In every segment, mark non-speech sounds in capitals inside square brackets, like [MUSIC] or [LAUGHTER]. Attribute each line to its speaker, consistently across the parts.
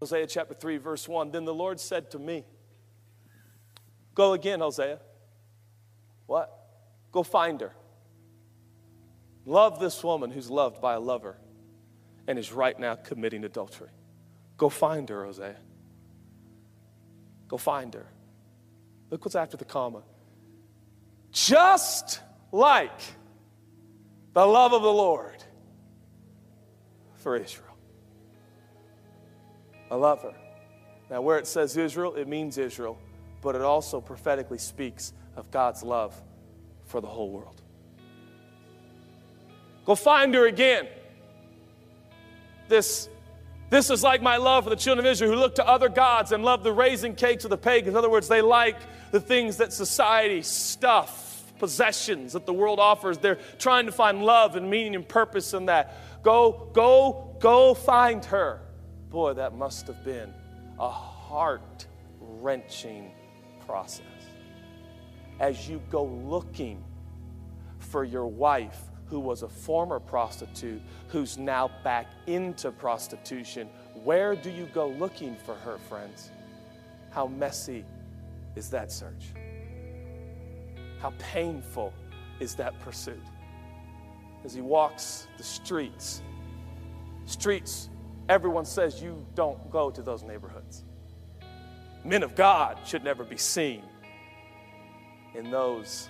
Speaker 1: Hosea chapter 3, verse 1. Then the Lord said to me, Go again, Hosea. What? Go find her. Love this woman who's loved by a lover and is right now committing adultery. Go find her, Hosea. Go find her. Look what's after the comma. Just like the love of the Lord for Israel. I love her. Now, where it says Israel, it means Israel, but it also prophetically speaks of God's love for the whole world. Go find her again. This, this is like my love for the children of Israel who look to other gods and love the raisin cakes of the pagans. In other words, they like the things that society, stuff, possessions that the world offers. They're trying to find love and meaning and purpose in that. Go, go, go find her. Boy, that must have been a heart wrenching process. As you go looking for your wife who was a former prostitute who's now back into prostitution, where do you go looking for her, friends? How messy is that search? How painful is that pursuit? As he walks the streets, streets everyone says you don't go to those neighborhoods. Men of God should never be seen in those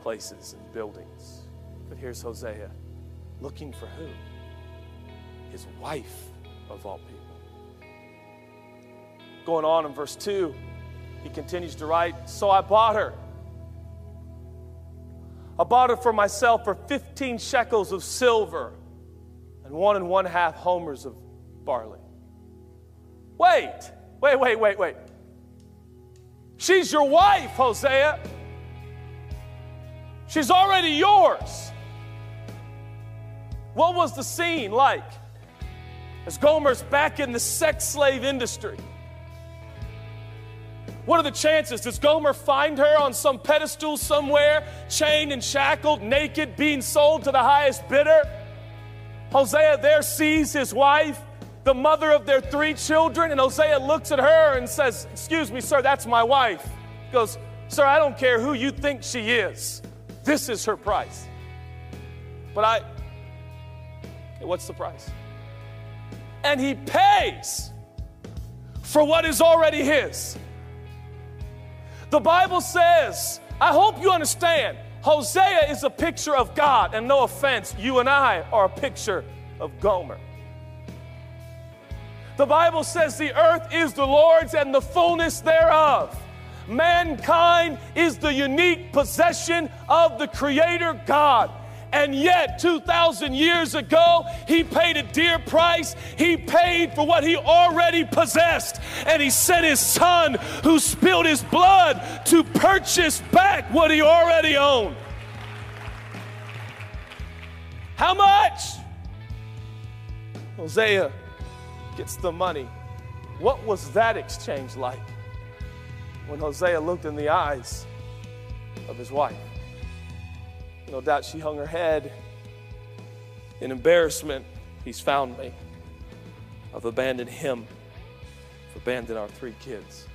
Speaker 1: places and buildings. But here's Hosea looking for who? His wife, of all people. Going on in verse 2, he continues to write So I bought her. I bought her for myself for 15 shekels of silver and one and one half homers of barley. Wait, wait, wait, wait, wait. She's your wife, Hosea. She's already yours. What was the scene like as Gomer's back in the sex slave industry? What are the chances? Does Gomer find her on some pedestal somewhere, chained and shackled, naked, being sold to the highest bidder? Hosea there sees his wife, the mother of their three children, and Hosea looks at her and says, Excuse me, sir, that's my wife. He goes, Sir, I don't care who you think she is. This is her price. But I, what's the price? And he pays for what is already his. The Bible says, I hope you understand, Hosea is a picture of God, and no offense, you and I are a picture of Gomer. The Bible says the earth is the Lord's and the fullness thereof. Mankind is the unique possession of the Creator God. And yet, 2,000 years ago, he paid a dear price. He paid for what he already possessed. And he sent his son, who spilled his blood, to purchase back what he already owned. How much? Hosea gets the money. What was that exchange like when Hosea looked in the eyes of his wife? No doubt she hung her head in embarrassment. He's found me. I've abandoned him, I've abandoned our three kids.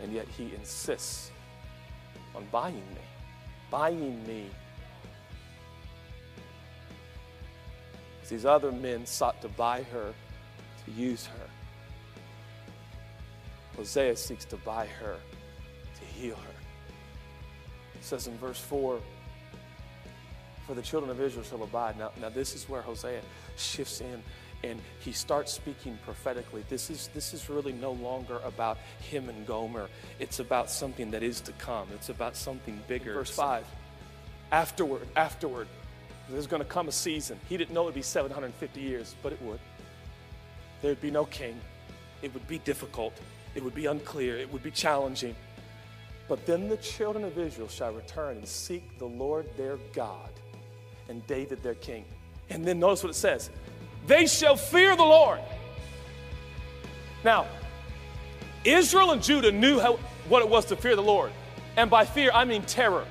Speaker 1: And yet he insists on buying me, buying me. As these other men sought to buy her, to use her. Hosea seeks to buy her, to heal her. It says in verse 4 for the children of Israel shall abide. Now, now this is where Hosea shifts in and he starts speaking prophetically. This is, this is really no longer about him and Gomer. It's about something that is to come. It's about something bigger. Verse 5. afterward, afterward, there's going to come a season. He didn't know it would be 750 years, but it would. There'd be no king. It would be difficult. It would be unclear. It would be challenging. But then the children of Israel shall return and seek the Lord their God and David their king. And then notice what it says they shall fear the Lord. Now, Israel and Judah knew how, what it was to fear the Lord. And by fear, I mean terror.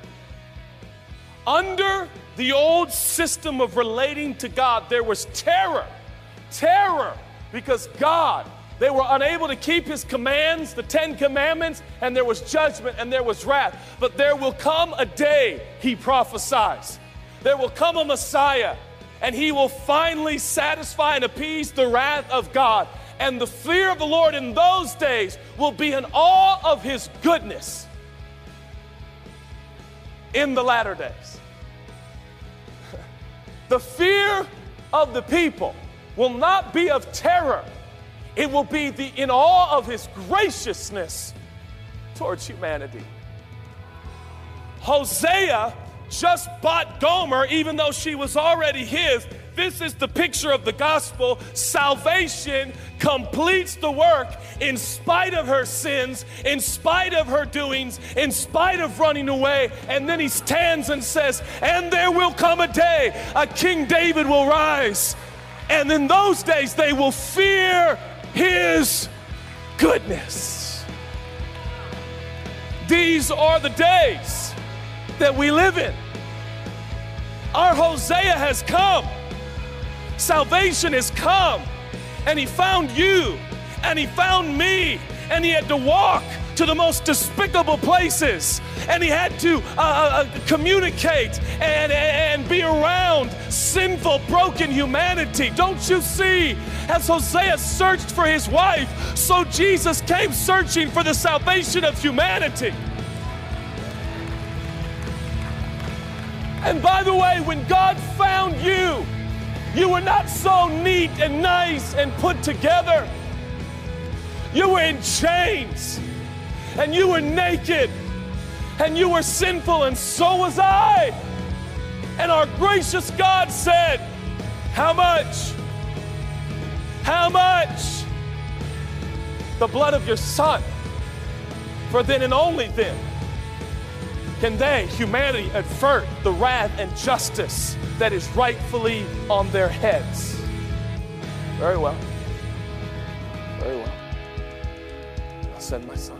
Speaker 1: Under the old system of relating to God, there was terror. Terror because God, they were unable to keep His commands, the Ten Commandments, and there was judgment and there was wrath. But there will come a day, He prophesies. There will come a Messiah and he will finally satisfy and appease the wrath of God. And the fear of the Lord in those days will be in awe of his goodness in the latter days. [LAUGHS] the fear of the people will not be of terror, it will be the, in awe of his graciousness towards humanity. Hosea just bought Gomer, even though she was already his. This is the picture of the gospel. Salvation completes the work in spite of her sins, in spite of her doings, in spite of running away. And then he stands and says, And there will come a day, a King David will rise. And in those days, they will fear his goodness. These are the days that we live in. Our Hosea has come. Salvation has come. And he found you, and he found me, and he had to walk to the most despicable places. And he had to uh, uh, uh communicate and, and be around sinful, broken humanity. Don't you see? As Hosea searched for his wife, so Jesus came searching for the salvation of humanity. And by the way, when God found you, you were not so neat and nice and put together. You were in chains, and you were naked, and you were sinful, and so was I. And our gracious God said, How much? How much? The blood of your Son. For then and only then can they, humanity, avert the wrath and justice that is rightfully on their heads? Very well. Very well. I'll send my son.